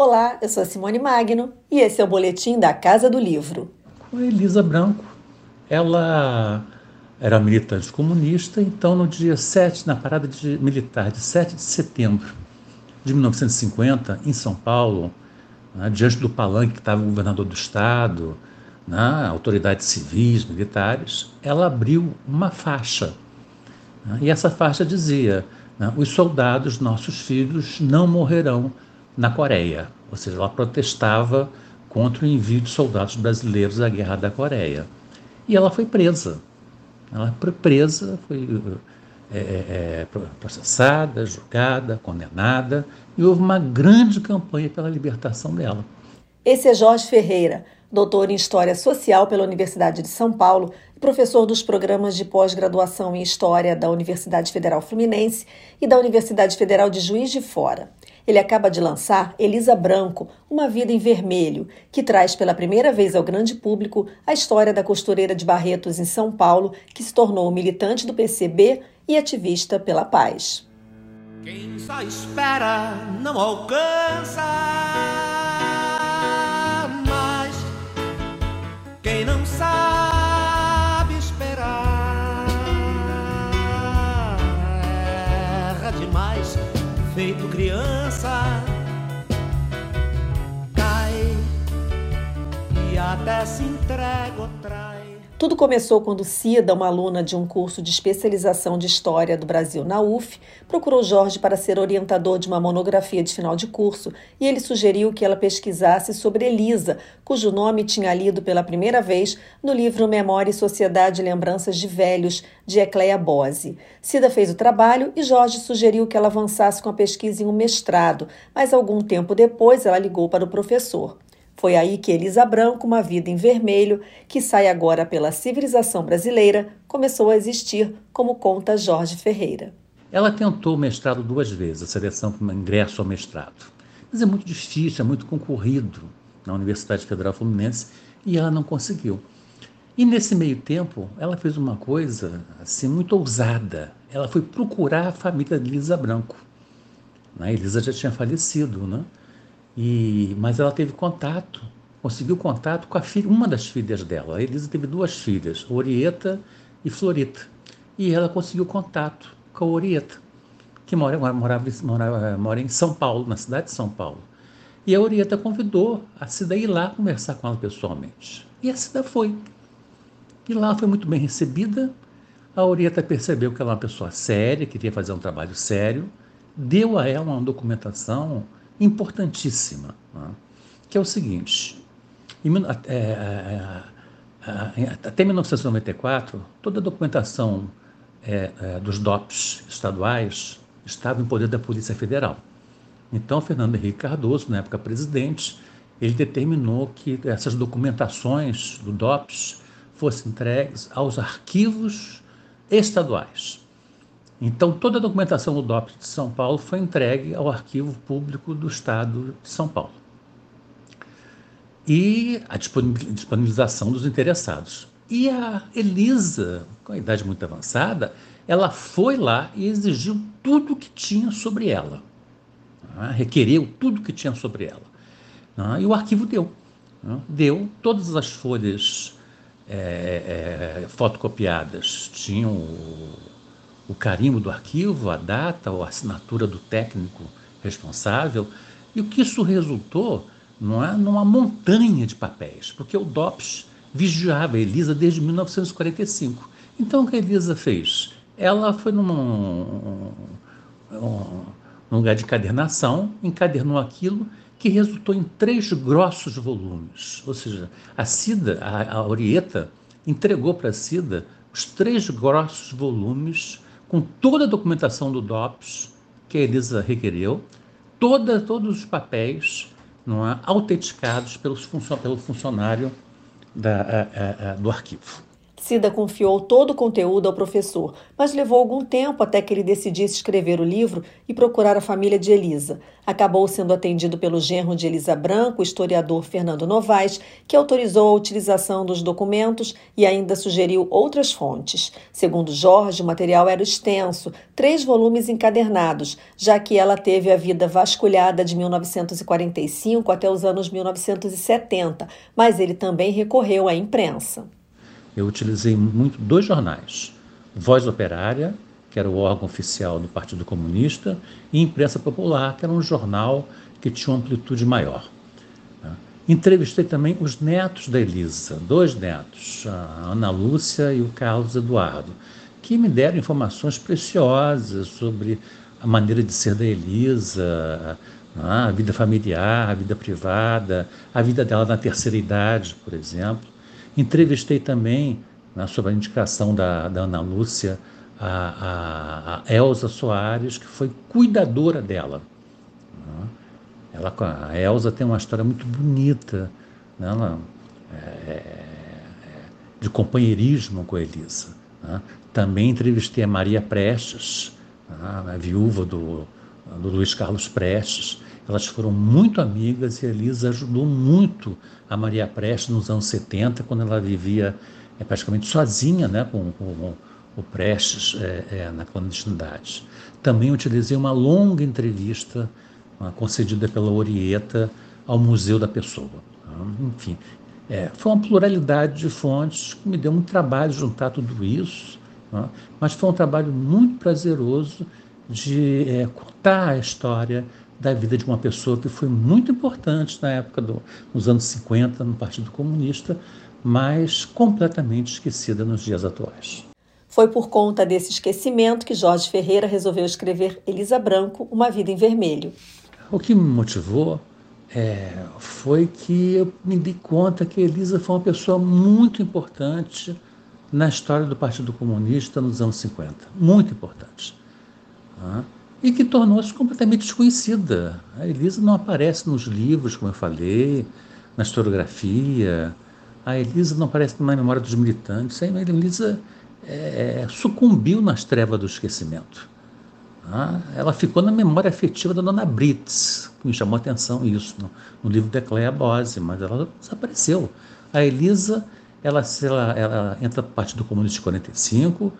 Olá, eu sou Simone Magno e esse é o boletim da Casa do Livro. A Elisa Branco, ela era militante comunista, então no dia 7, na parada de militar de 7 de setembro de 1950, em São Paulo, né, diante do palanque que estava o governador do estado, né, autoridades civis, militares, ela abriu uma faixa. Né, e essa faixa dizia: né, os soldados, nossos filhos, não morrerão na Coreia. Ou seja, ela protestava contra o envio de soldados brasileiros à Guerra da Coreia. E ela foi presa. Ela foi presa, foi é, é, processada, julgada, condenada, e houve uma grande campanha pela libertação dela. Esse é Jorge Ferreira, doutor em História Social pela Universidade de São Paulo professor dos programas de pós-graduação em História da Universidade Federal Fluminense e da Universidade Federal de Juiz de Fora. Ele acaba de lançar Elisa Branco, Uma Vida em Vermelho, que traz pela primeira vez ao grande público a história da costureira de Barretos em São Paulo, que se tornou militante do PCB e ativista pela paz. Quem só espera não alcança, mas quem não sabe demais, feito criança. Cai e até se entrega ou trai. Tudo começou quando Cida, uma aluna de um curso de especialização de História do Brasil na UF, procurou Jorge para ser orientador de uma monografia de final de curso e ele sugeriu que ela pesquisasse sobre Elisa, cujo nome tinha lido pela primeira vez no livro Memória e Sociedade e Lembranças de Velhos, de Ecleia Bose. Cida fez o trabalho e Jorge sugeriu que ela avançasse com a pesquisa em um mestrado, mas algum tempo depois ela ligou para o professor. Foi aí que Elisa Branco, Uma Vida em Vermelho, que sai agora pela civilização brasileira, começou a existir, como conta Jorge Ferreira. Ela tentou o mestrado duas vezes, a seleção para ingresso ao mestrado. Mas é muito difícil, é muito concorrido na Universidade Federal Fluminense e ela não conseguiu. E nesse meio tempo, ela fez uma coisa assim muito ousada. Ela foi procurar a família de Elisa Branco. A Elisa já tinha falecido, né? E, mas ela teve contato, conseguiu contato com filha, uma das filhas dela. A Elisa teve duas filhas, Orieta e Florita. E ela conseguiu contato com a Orieta, que mora, morava, mora, mora em São Paulo, na cidade de São Paulo. E a Orieta convidou a Cida a ir lá conversar com ela pessoalmente. E a Cida foi. E lá foi muito bem recebida. A Orieta percebeu que ela é uma pessoa séria, queria fazer um trabalho sério, deu a ela uma documentação importantíssima, né? que é o seguinte: em, é, até 1994, toda a documentação é, é, dos DOPs estaduais estava em poder da Polícia Federal. Então, Fernando Henrique Cardoso, na época presidente, ele determinou que essas documentações do DOPS fossem entregues aos arquivos estaduais. Então, toda a documentação do DOPS de São Paulo foi entregue ao Arquivo Público do Estado de São Paulo. E a disponibilização dos interessados. E a Elisa, com a idade muito avançada, ela foi lá e exigiu tudo que tinha sobre ela. Né? Requereu tudo que tinha sobre ela. Né? E o arquivo deu. Né? Deu todas as folhas é, é, fotocopiadas, tinham o carimbo do arquivo, a data ou a assinatura do técnico responsável. E o que isso resultou não é numa montanha de papéis, porque o DOPS vigiava a Elisa desde 1945. Então o que a Elisa fez? Ela foi num, um, num lugar de encadernação, encadernou aquilo que resultou em três grossos volumes. Ou seja, a Cida, a, a Orieta, entregou para a Cida os três grossos volumes com toda a documentação do DOPS que a Elisa requereu, toda, todos os papéis não é, autenticados pelos, pelo funcionário da, a, a, do arquivo. Cida confiou todo o conteúdo ao professor, mas levou algum tempo até que ele decidisse escrever o livro e procurar a família de Elisa. Acabou sendo atendido pelo genro de Elisa Branco, o historiador Fernando Novaes, que autorizou a utilização dos documentos e ainda sugeriu outras fontes. Segundo Jorge, o material era extenso, três volumes encadernados, já que ela teve a vida vasculhada de 1945 até os anos 1970, mas ele também recorreu à imprensa eu utilizei muito dois jornais: Voz Operária, que era o órgão oficial do Partido Comunista, e Imprensa Popular, que era um jornal que tinha uma amplitude maior. Né? Entrevistei também os netos da Elisa, dois netos, a Ana Lúcia e o Carlos Eduardo, que me deram informações preciosas sobre a maneira de ser da Elisa, né? a vida familiar, a vida privada, a vida dela na terceira idade, por exemplo. Entrevistei também, né, sob a indicação da, da Ana Lúcia, a, a, a, Elza Soares, que foi cuidadora dela. Né. Ela, a Elza tem uma história muito bonita né, ela, é, é, de companheirismo com a Elisa. Né. Também entrevistei a Maria Prestes, né, a viúva do, do Luiz Carlos Prestes, elas foram muito amigas e a Elisa ajudou muito a Maria Prestes nos anos 70, quando ela vivia é, praticamente sozinha né, com, com o Prestes é, é, na clandestinidade. Também utilizei uma longa entrevista uma, concedida pela Orieta ao Museu da Pessoa. Enfim, é, foi uma pluralidade de fontes que me deu muito trabalho juntar tudo isso, né, mas foi um trabalho muito prazeroso de é, contar a história da vida de uma pessoa que foi muito importante na época do, nos anos 50 no Partido Comunista, mas completamente esquecida nos dias atuais. Foi por conta desse esquecimento que Jorge Ferreira resolveu escrever Elisa Branco, Uma Vida em Vermelho. O que me motivou é, foi que eu me dei conta que Elisa foi uma pessoa muito importante na história do Partido Comunista nos anos 50. Muito importante e que tornou-se completamente desconhecida. A Elisa não aparece nos livros, como eu falei, na historiografia. A Elisa não aparece na memória dos militantes. A Elisa é, sucumbiu nas trevas do esquecimento. Ela ficou na memória afetiva da dona Brits, que me chamou a atenção isso no, no livro de Cleia Bose, mas ela desapareceu. A Elisa, ela, ela, ela entra no Partido Comunista de 45,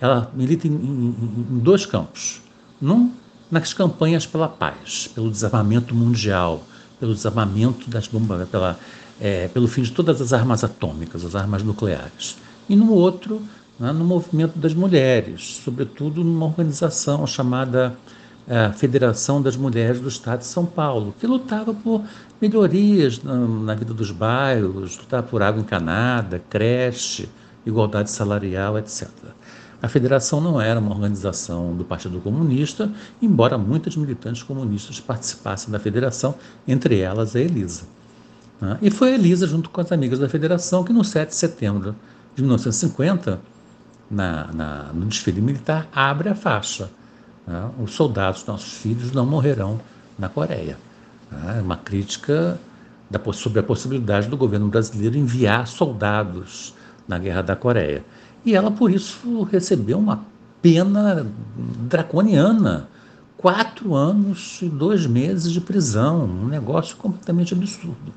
ela milita em, em, em dois campos num, nas campanhas pela paz, pelo desarmamento mundial, pelo desarmamento das bombas, pela, é, pelo fim de todas as armas atômicas, as armas nucleares. E no outro, né, no movimento das mulheres, sobretudo numa organização chamada é, Federação das Mulheres do Estado de São Paulo, que lutava por melhorias na, na vida dos bairros, lutava por água encanada, creche, igualdade salarial, etc. A federação não era uma organização do Partido Comunista, embora muitas militantes comunistas participassem da federação, entre elas a Elisa. Né? E foi a Elisa, junto com as amigas da federação, que no 7 de setembro de 1950, na, na, no desfile militar, abre a faixa. Né? Os soldados, nossos filhos, não morrerão na Coreia. Né? Uma crítica sobre a possibilidade do governo brasileiro enviar soldados na Guerra da Coreia. E ela, por isso, recebeu uma pena draconiana. Quatro anos e dois meses de prisão, um negócio completamente absurdo.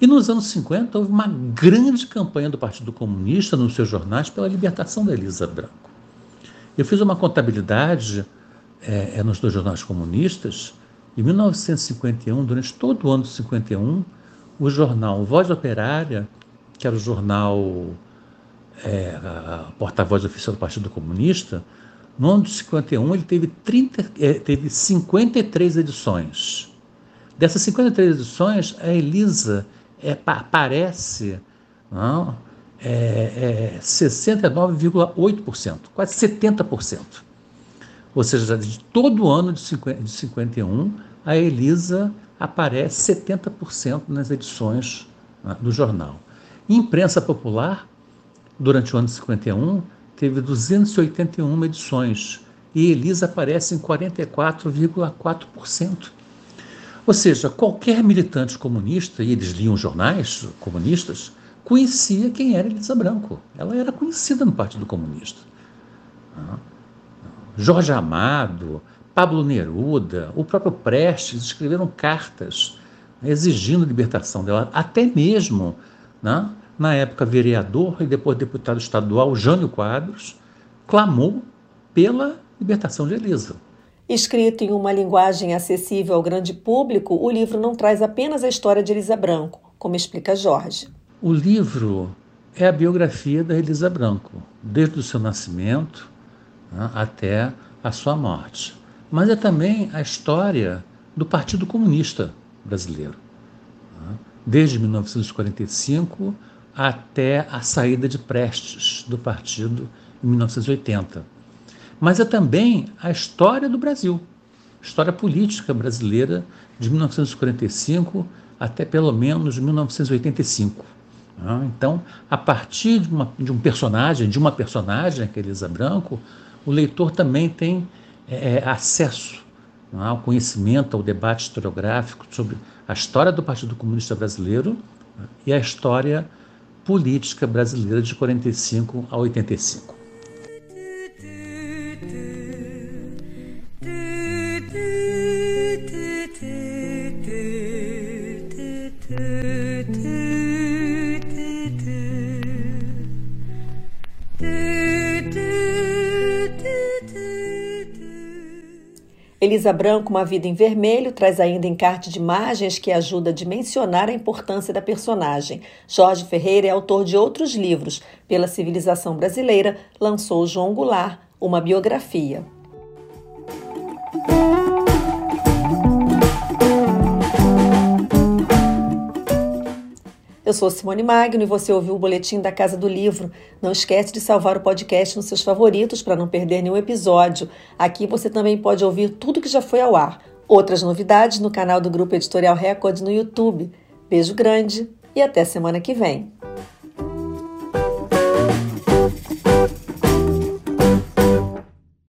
E nos anos 50 houve uma grande campanha do Partido Comunista nos seus jornais pela libertação da Elisa Branco. Eu fiz uma contabilidade é, nos dois jornais comunistas. Em 1951, durante todo o ano de 51, o jornal Voz Operária, que era o jornal é, porta-voz oficial do Partido Comunista, no ano de 51 ele teve, 30, é, teve 53 edições. Dessas 53 edições, a Elisa é, aparece não, é, é 69,8%, quase 70%. Ou seja, de todo ano de, 50, de 51, a Elisa aparece 70% nas edições né, do jornal. Imprensa popular, Durante o ano de 51, teve 281 edições e Elisa aparece em 44,4%. Ou seja, qualquer militante comunista, e eles liam jornais comunistas, conhecia quem era Elisa Branco. Ela era conhecida no Partido Comunista. Jorge Amado, Pablo Neruda, o próprio Prestes escreveram cartas exigindo a libertação dela, até mesmo, né, na época vereador e depois deputado estadual, Jânio Quadros, clamou pela libertação de Elisa. Escrito em uma linguagem acessível ao grande público, o livro não traz apenas a história de Elisa Branco, como explica Jorge. O livro é a biografia da Elisa Branco, desde o seu nascimento né, até a sua morte. Mas é também a história do Partido Comunista Brasileiro, né, desde 1945 até a saída de Prestes do partido em 1980 mas é também a história do Brasil, história política brasileira de 1945 até pelo menos 1985. Né? Então, a partir de, uma, de, um personagem, de uma personagem, que é Elisa Branco, o leitor também tem é, é acesso né, ao conhecimento, ao debate historiográfico sobre a história do Partido Comunista Brasileiro né, e a história política brasileira de 45 a 85. Elisa Branco, Uma Vida em Vermelho, traz ainda encarte de imagens que ajuda a dimensionar a importância da personagem. Jorge Ferreira é autor de outros livros. Pela Civilização Brasileira, lançou João Goulart, uma biografia. Eu sou Simone Magno e você ouviu o boletim da Casa do Livro. Não esquece de salvar o podcast nos seus favoritos para não perder nenhum episódio. Aqui você também pode ouvir tudo que já foi ao ar. Outras novidades no canal do Grupo Editorial Record no YouTube. Beijo grande e até semana que vem.